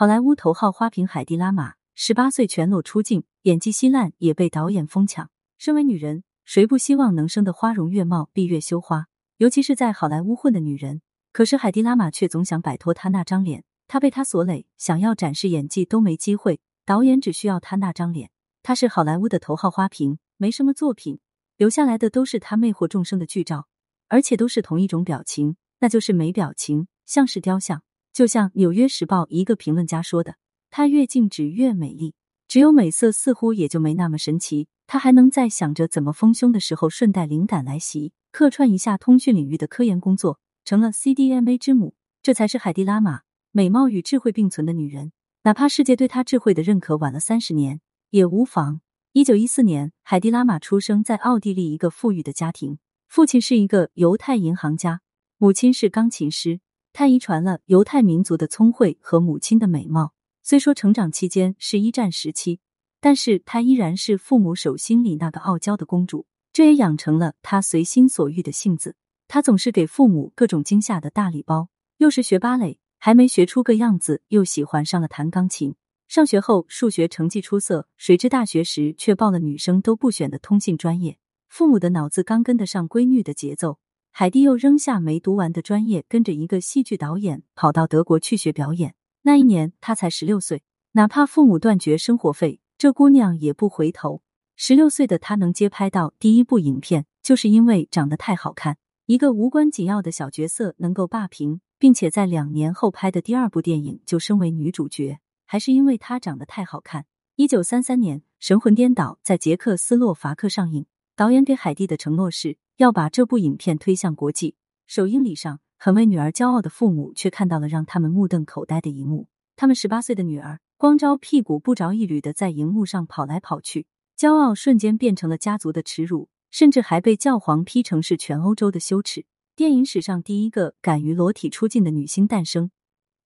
好莱坞头号花瓶海蒂拉玛十八岁全裸出镜，演技稀烂也被导演疯抢。身为女人，谁不希望能生得花容月貌、闭月羞花？尤其是在好莱坞混的女人。可是海蒂拉玛却总想摆脱她那张脸，她被他所累，想要展示演技都没机会。导演只需要她那张脸，她是好莱坞的头号花瓶，没什么作品，留下来的都是她魅惑众生的剧照，而且都是同一种表情，那就是没表情，像是雕像。就像《纽约时报》一个评论家说的：“她越静止越美丽，只有美色似乎也就没那么神奇。她还能在想着怎么丰胸的时候，顺带灵感来袭，客串一下通讯领域的科研工作，成了 CDMA 之母。这才是海蒂拉玛，美貌与智慧并存的女人。哪怕世界对她智慧的认可晚了三十年，也无妨。”一九一四年，海蒂拉玛出生在奥地利一个富裕的家庭，父亲是一个犹太银行家，母亲是钢琴师。他遗传了犹太民族的聪慧和母亲的美貌。虽说成长期间是一战时期，但是她依然是父母手心里那个傲娇的公主。这也养成了她随心所欲的性子。他总是给父母各种惊吓的大礼包。又是学芭蕾，还没学出个样子，又喜欢上了弹钢琴。上学后数学成绩出色，谁知大学时却报了女生都不选的通信专业。父母的脑子刚跟得上闺女的节奏。海蒂又扔下没读完的专业，跟着一个戏剧导演跑到德国去学表演。那一年她才十六岁，哪怕父母断绝生活费，这姑娘也不回头。十六岁的她能接拍到第一部影片，就是因为长得太好看。一个无关紧要的小角色能够霸屏，并且在两年后拍的第二部电影就升为女主角，还是因为她长得太好看。一九三三年，《神魂颠倒》在捷克斯洛伐克上映，导演给海蒂的承诺是。要把这部影片推向国际。首映礼上，很为女儿骄傲的父母却看到了让他们目瞪口呆的一幕：他们十八岁的女儿光着屁股不着一缕的在荧幕上跑来跑去，骄傲瞬间变成了家族的耻辱，甚至还被教皇批成是全欧洲的羞耻。电影史上第一个敢于裸体出镜的女星诞生。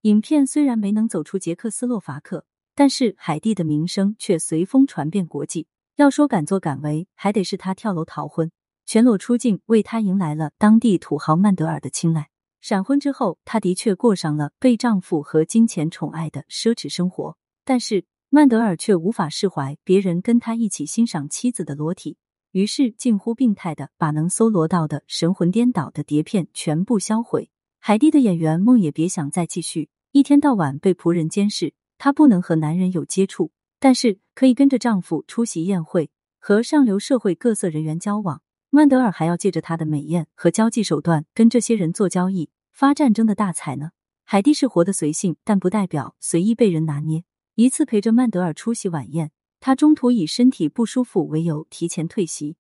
影片虽然没能走出捷克斯洛伐克，但是海蒂的名声却随风传遍国际。要说敢作敢为，还得是她跳楼逃婚。全裸出镜，为她迎来了当地土豪曼德尔的青睐。闪婚之后，她的确过上了被丈夫和金钱宠爱的奢侈生活，但是曼德尔却无法释怀别人跟他一起欣赏妻子的裸体，于是近乎病态的把能搜罗到的神魂颠倒的碟片全部销毁。海蒂的演员梦也别想再继续，一天到晚被仆人监视，她不能和男人有接触，但是可以跟着丈夫出席宴会，和上流社会各色人员交往。曼德尔还要借着他的美艳和交际手段跟这些人做交易，发战争的大财呢。海蒂是活得随性，但不代表随意被人拿捏。一次陪着曼德尔出席晚宴，他中途以身体不舒服为由提前退席，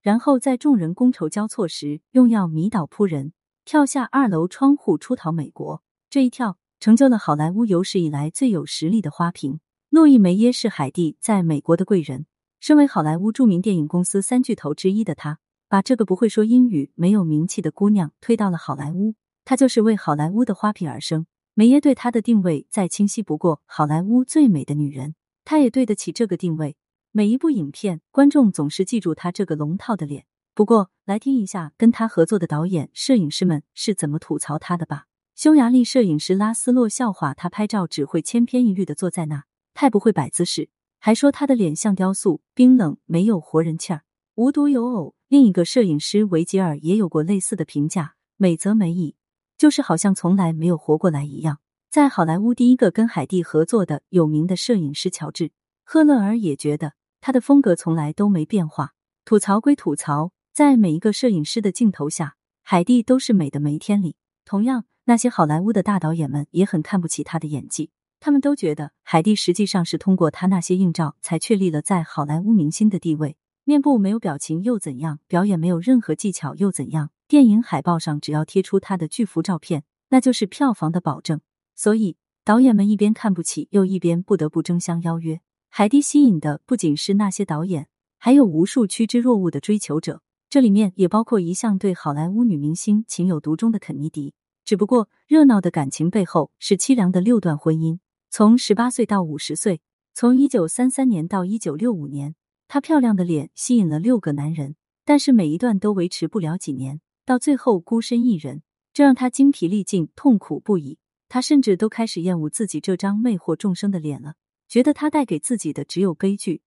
然后在众人觥筹交错时用药迷倒扑人，跳下二楼窗户出逃美国。这一跳成就了好莱坞有史以来最有实力的花瓶。路易梅耶是海蒂在美国的贵人，身为好莱坞著名电影公司三巨头之一的他。把这个不会说英语、没有名气的姑娘推到了好莱坞，她就是为好莱坞的花瓶而生。梅耶对她的定位再清晰不过，好莱坞最美的女人，她也对得起这个定位。每一部影片，观众总是记住她这个龙套的脸。不过，来听一下跟她合作的导演、摄影师们是怎么吐槽她的吧。匈牙利摄影师拉斯洛笑话她拍照只会千篇一律的坐在那，太不会摆姿势，还说她的脸像雕塑，冰冷，没有活人气儿。无独有偶。另一个摄影师维吉尔也有过类似的评价：美则美矣，就是好像从来没有活过来一样。在好莱坞第一个跟海蒂合作的有名的摄影师乔治·赫勒尔也觉得他的风格从来都没变化。吐槽归吐槽，在每一个摄影师的镜头下，海蒂都是美的没天理。同样，那些好莱坞的大导演们也很看不起他的演技，他们都觉得海蒂实际上是通过他那些硬照才确立了在好莱坞明星的地位。面部没有表情又怎样？表演没有任何技巧又怎样？电影海报上只要贴出他的巨幅照片，那就是票房的保证。所以导演们一边看不起，又一边不得不争相邀约。海蒂吸引的不仅是那些导演，还有无数趋之若鹜的追求者，这里面也包括一向对好莱坞女明星情有独钟的肯尼迪。只不过热闹的感情背后是凄凉的六段婚姻，从十八岁到五十岁，从一九三三年到一九六五年。她漂亮的脸吸引了六个男人，但是每一段都维持不了几年，到最后孤身一人，这让她精疲力尽、痛苦不已。他甚至都开始厌恶自己这张魅惑众生的脸了，觉得他带给自己的只有悲剧。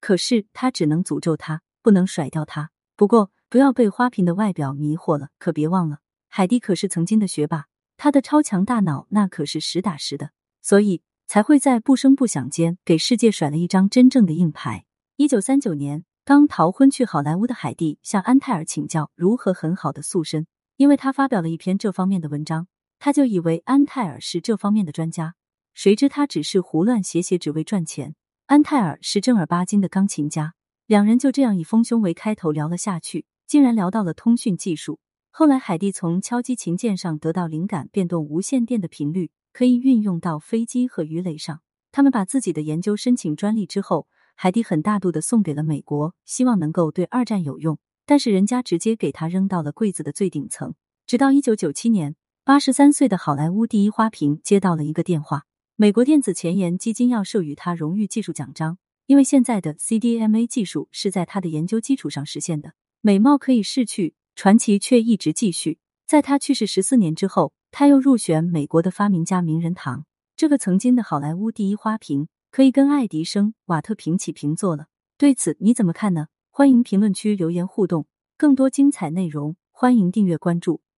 可是他只能诅咒他，不能甩掉他。不过不要被花瓶的外表迷惑了，可别忘了，海蒂可是曾经的学霸，他的超强大脑那可是实打实的，所以才会在不声不响间给世界甩了一张真正的硬牌。一九三九年，刚逃婚去好莱坞的海蒂向安泰尔请教如何很好的塑身，因为他发表了一篇这方面的文章。他就以为安泰尔是这方面的专家，谁知他只是胡乱写写，只为赚钱。安泰尔是正儿八经的钢琴家，两人就这样以丰胸为开头聊了下去，竟然聊到了通讯技术。后来海蒂从敲击琴键上得到灵感，变动无线电的频率可以运用到飞机和鱼雷上。他们把自己的研究申请专利之后，海蒂很大度的送给了美国，希望能够对二战有用。但是人家直接给他扔到了柜子的最顶层。直到一九九七年。八十三岁的好莱坞第一花瓶接到了一个电话，美国电子前沿基金要授予他荣誉技术奖章，因为现在的 CDMA 技术是在他的研究基础上实现的。美貌可以逝去，传奇却一直继续。在他去世十四年之后，他又入选美国的发明家名人堂。这个曾经的好莱坞第一花瓶，可以跟爱迪生、瓦特平起平坐了。对此你怎么看呢？欢迎评论区留言互动。更多精彩内容，欢迎订阅关注。